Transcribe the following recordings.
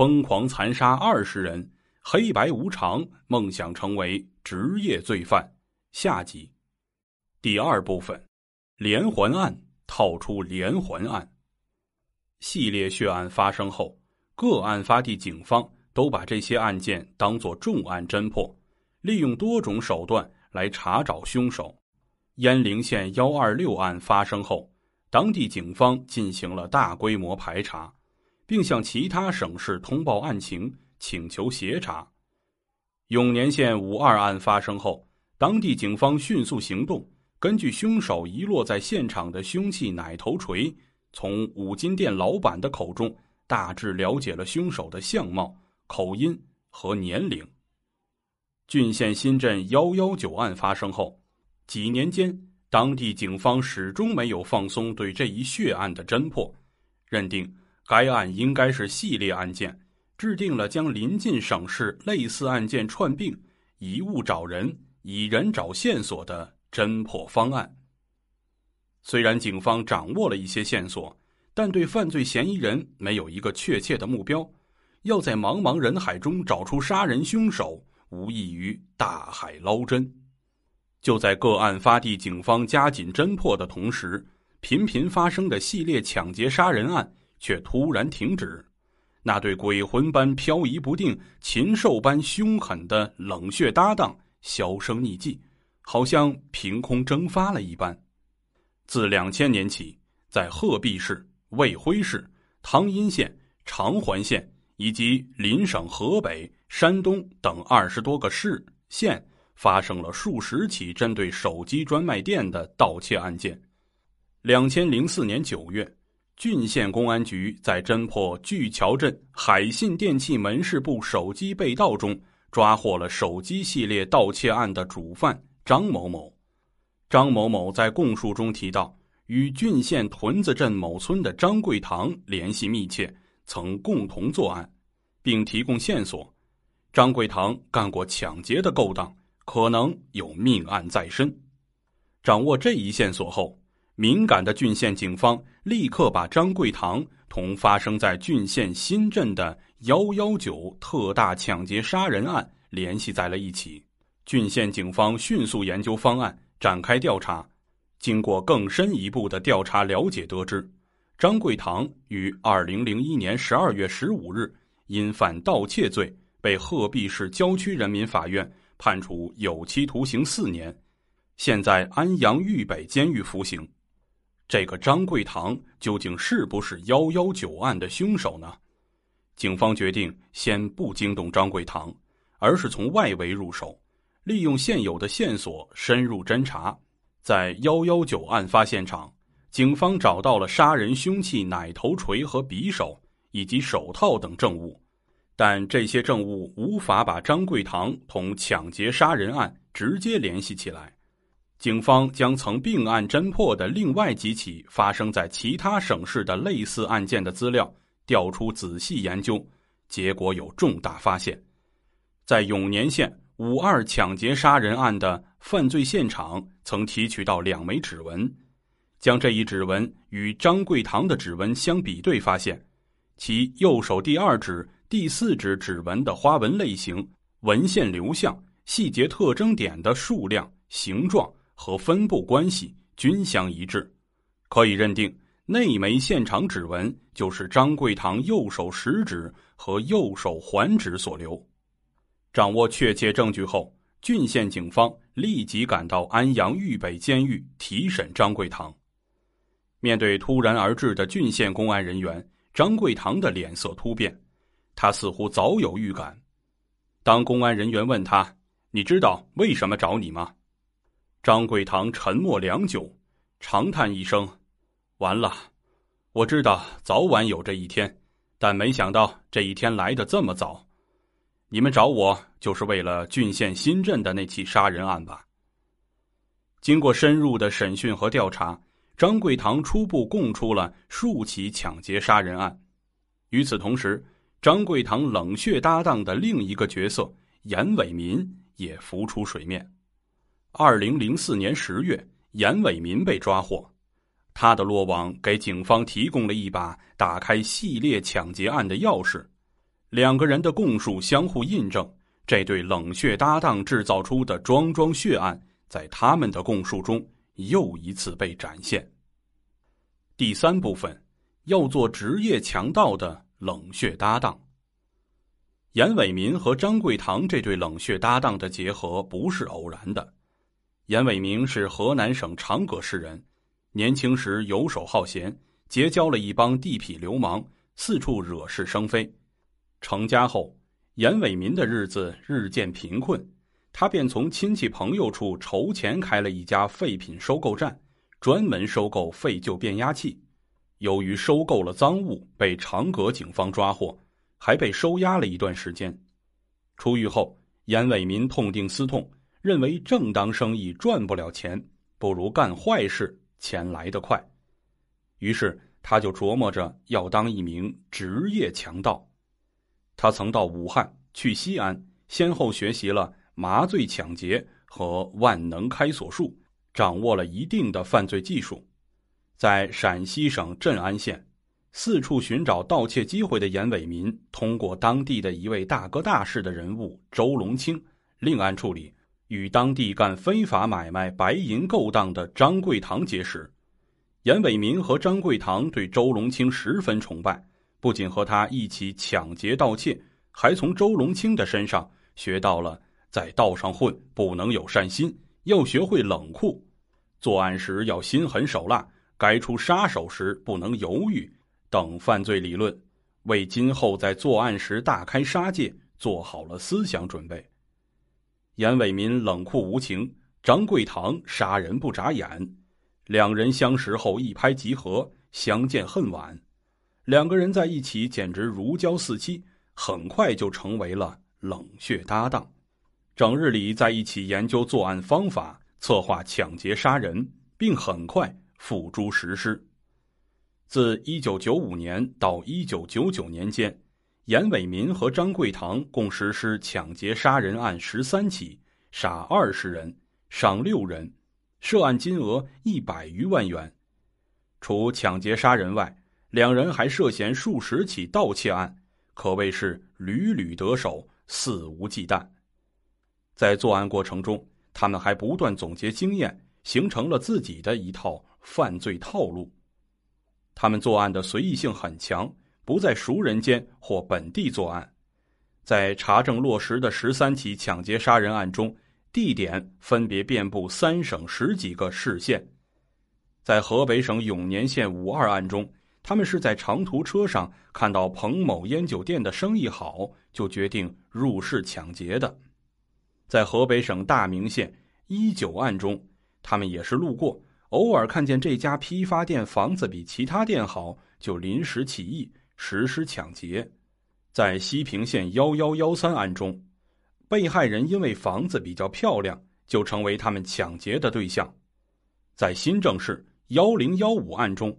疯狂残杀二十人，黑白无常，梦想成为职业罪犯。下集，第二部分，连环案套出连环案。系列血案发生后，各案发地警方都把这些案件当作重案侦破，利用多种手段来查找凶手。鄢陵县幺二六案发生后。当地警方进行了大规模排查，并向其他省市通报案情，请求协查。永年县五二案发生后，当地警方迅速行动，根据凶手遗落在现场的凶器奶头锤，从五金店老板的口中大致了解了凶手的相貌、口音和年龄。郡县新镇幺幺九案发生后，几年间。当地警方始终没有放松对这一血案的侦破，认定该案应该是系列案件，制定了将临近省市类似案件串并，以物找人，以人找线索的侦破方案。虽然警方掌握了一些线索，但对犯罪嫌疑人没有一个确切的目标，要在茫茫人海中找出杀人凶手，无异于大海捞针。就在各案发地警方加紧侦破的同时，频频发生的系列抢劫杀人案却突然停止。那对鬼魂般飘移不定、禽兽般凶狠的冷血搭档销声匿迹，好像凭空蒸发了一般。自两千年起，在鹤壁市、卫辉市、汤阴县、长垣县以及邻省河北、山东等二十多个市县。发生了数十起针对手机专卖店的盗窃案件。两千零四年九月，郡县公安局在侦破巨桥镇海信电器门市部手机被盗中，抓获了手机系列盗窃案的主犯张某某。张某某在供述中提到，与郡县屯子镇某村的张贵堂联系密切，曾共同作案，并提供线索。张贵堂干过抢劫的勾当。可能有命案在身，掌握这一线索后，敏感的郡县警方立刻把张贵堂同发生在郡县新镇的幺幺九特大抢劫杀人案联系在了一起。郡县警方迅速研究方案，展开调查。经过更深一步的调查了解，得知张贵堂于二零零一年十二月十五日因犯盗窃罪，被鹤壁市郊区人民法院。判处有期徒刑四年，现在安阳豫北监狱服刑。这个张贵堂究竟是不是幺幺九案的凶手呢？警方决定先不惊动张贵堂，而是从外围入手，利用现有的线索深入侦查。在幺幺九案发现场，警方找到了杀人凶器奶头锤和匕首，以及手套等证物。但这些证物无法把张贵堂同抢劫杀人案直接联系起来。警方将曾并案侦破的另外几起发生在其他省市的类似案件的资料调出仔细研究，结果有重大发现：在永年县五二抢劫杀人案的犯罪现场，曾提取到两枚指纹，将这一指纹与张贵堂的指纹相比对，发现其右手第二指。第四指指纹的花纹类型、纹线流向、细节特征点的数量、形状和分布关系均相一致，可以认定那枚现场指纹就是张贵堂右手食指和右手环指所留。掌握确切证据后，郡县警方立即赶到安阳豫北监狱提审张贵堂。面对突然而至的郡县公安人员，张贵堂的脸色突变。他似乎早有预感。当公安人员问他：“你知道为什么找你吗？”张贵堂沉默良久，长叹一声：“完了，我知道早晚有这一天，但没想到这一天来的这么早。你们找我就是为了郡县新镇的那起杀人案吧？”经过深入的审讯和调查，张贵堂初步供出了数起抢劫杀人案。与此同时，张贵堂冷血搭档的另一个角色严伟民也浮出水面。二零零四年十月，严伟民被抓获，他的落网给警方提供了一把打开系列抢劫案的钥匙。两个人的供述相互印证，这对冷血搭档制造出的桩桩血案，在他们的供述中又一次被展现。第三部分，要做职业强盗的冷血搭档。严伟民和张贵堂这对冷血搭档的结合不是偶然的。严伟民是河南省长葛市人，年轻时游手好闲，结交了一帮地痞流氓，四处惹是生非。成家后，严伟民的日子日渐贫困，他便从亲戚朋友处筹钱开了一家废品收购站，专门收购废旧变压器。由于收购了赃物，被长葛警方抓获，还被收押了一段时间。出狱后，严伟民痛定思痛，认为正当生意赚不了钱，不如干坏事，钱来得快。于是，他就琢磨着要当一名职业强盗。他曾到武汉、去西安，先后学习了麻醉抢劫和万能开锁术，掌握了一定的犯罪技术。在陕西省镇安县，四处寻找盗窃机会的严伟民，通过当地的一位大哥大式的人物周龙清，另案处理，与当地干非法买卖白银勾当的张贵堂结识。严伟民和张贵堂对周龙清十分崇拜。不仅和他一起抢劫盗窃，还从周龙清的身上学到了在道上混不能有善心，要学会冷酷，作案时要心狠手辣，该出杀手时不能犹豫等犯罪理论，为今后在作案时大开杀戒做好了思想准备。严伟民冷酷无情，张贵堂杀人不眨眼，两人相识后一拍即合，相见恨晚。两个人在一起简直如胶似漆，很快就成为了冷血搭档，整日里在一起研究作案方法，策划抢劫杀人，并很快付诸实施。自一九九五年到一九九九年间，严伟民和张贵堂共实施抢劫杀人案十三起，杀二十人，伤六人，涉案金额一百余万元。除抢劫杀人外，两人还涉嫌数十起盗窃案，可谓是屡屡得手，肆无忌惮。在作案过程中，他们还不断总结经验，形成了自己的一套犯罪套路。他们作案的随意性很强，不在熟人间或本地作案。在查证落实的十三起抢劫杀人案中，地点分别遍布三省十几个市县。在河北省永年县五二案中。他们是在长途车上看到彭某烟酒店的生意好，就决定入室抢劫的。在河北省大名县一九案中，他们也是路过，偶尔看见这家批发店房子比其他店好，就临时起意实施抢劫。在西平县幺幺幺三案中，被害人因为房子比较漂亮，就成为他们抢劫的对象。在新郑市幺零幺五案中。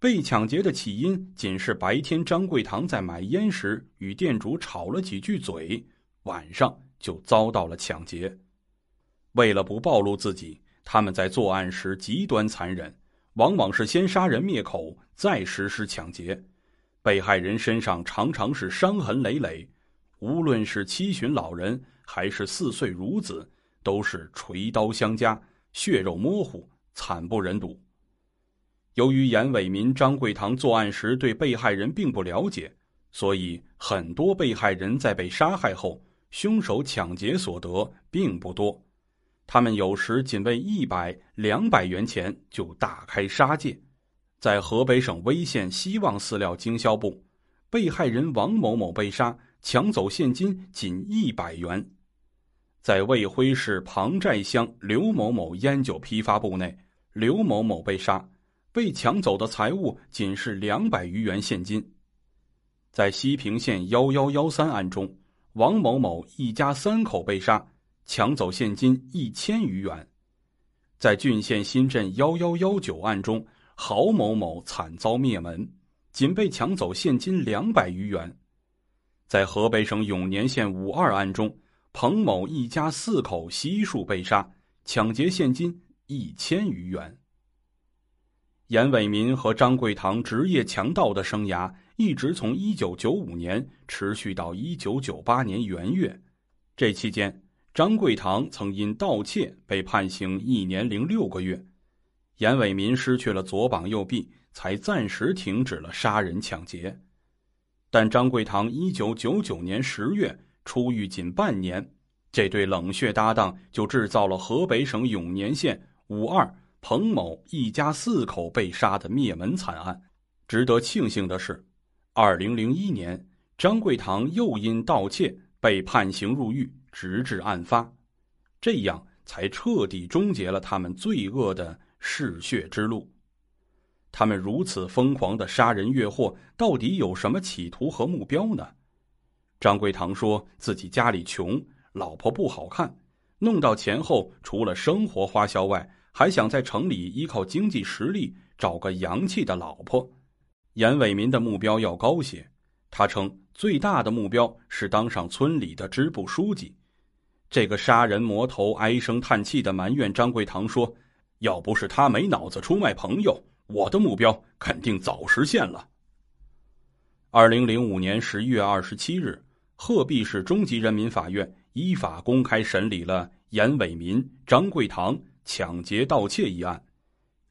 被抢劫的起因仅是白天张贵堂在买烟时与店主吵了几句嘴，晚上就遭到了抢劫。为了不暴露自己，他们在作案时极端残忍，往往是先杀人灭口，再实施抢劫。被害人身上常常是伤痕累累，无论是七旬老人还是四岁孺子，都是锤刀相加，血肉模糊，惨不忍睹。由于严伟民、张贵堂作案时对被害人并不了解，所以很多被害人在被杀害后，凶手抢劫所得并不多。他们有时仅为一百、两百元钱就大开杀戒。在河北省威县希望饲料经销部，被害人王某某被杀，抢走现金仅一百元。在卫辉市庞寨乡刘某某烟酒批发部内，刘某某被杀。被抢走的财物仅是两百余元现金。在西平县幺幺幺三案中，王某某一家三口被杀，抢走现金一千余元。在郡县新镇幺幺幺九案中，郝某某惨遭灭门，仅被抢走现金两百余元。在河北省永年县五二案中，彭某一家四口悉数被杀，抢劫现金一千余元。严伟民和张贵堂职业强盗的生涯一直从一九九五年持续到一九九八年元月。这期间，张贵堂曾因盗窃被判刑一年零六个月。严伟民失去了左膀右臂，才暂时停止了杀人抢劫。但张贵堂一九九九年十月出狱仅半年，这对冷血搭档就制造了河北省永年县五二彭某一家四口被杀的灭门惨案。值得庆幸的是，二零零一年，张贵堂又因盗窃。被判刑入狱，直至案发，这样才彻底终结了他们罪恶的嗜血之路。他们如此疯狂的杀人越货，到底有什么企图和目标呢？张贵堂说自己家里穷，老婆不好看，弄到钱后，除了生活花销外，还想在城里依靠经济实力找个洋气的老婆。严伟民的目标要高些。他称最大的目标是当上村里的支部书记。这个杀人魔头唉声叹气的埋怨张贵堂说：“要不是他没脑子出卖朋友，我的目标肯定早实现了。”二零零五年十一月二十七日，鹤壁市中级人民法院依法公开审理了严伟民、张贵堂抢劫盗窃一案。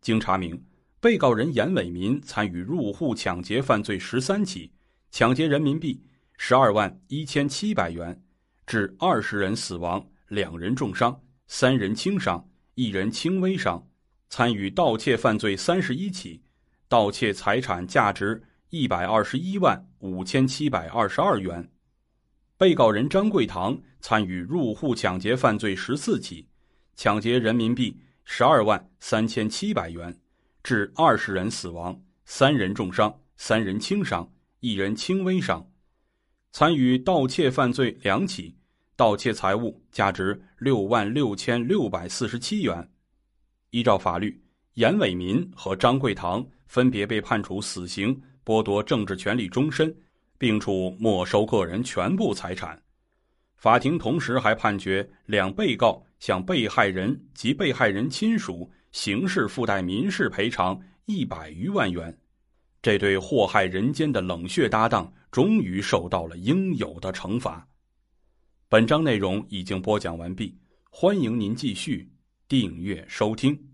经查明，被告人严伟民参与入户抢劫犯罪十三起。抢劫人民币十二万一千七百元，致二十人死亡，两人重伤，三人轻伤，一人轻微伤。参与盗窃犯罪三十一起，盗窃财产价值一百二十一万五千七百二十二元。被告人张贵堂参与入户抢劫犯罪十四起，抢劫人民币十二万三千七百元，致二十人死亡，三人重伤，三人轻伤。一人轻微伤，参与盗窃犯罪两起，盗窃财物价值六万六千六百四十七元。依照法律，严伟民和张贵堂分别被判处死刑，剥夺政治权利终身，并处没收个人全部财产。法庭同时还判决两被告向被害人及被害人亲属刑事附带民事赔偿一百余万元。这对祸害人间的冷血搭档终于受到了应有的惩罚。本章内容已经播讲完毕，欢迎您继续订阅收听。